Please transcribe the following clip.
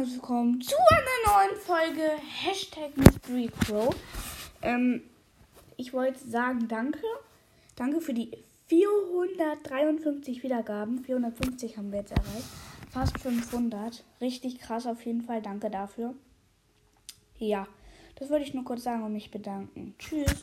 herzlich willkommen zu einer neuen Folge Hashtag Mystery Crow. Ähm, ich wollte sagen, danke. Danke für die 453 Wiedergaben. 450 haben wir jetzt erreicht. Fast 500. Richtig krass auf jeden Fall. Danke dafür. Ja, das wollte ich nur kurz sagen und mich bedanken. Tschüss.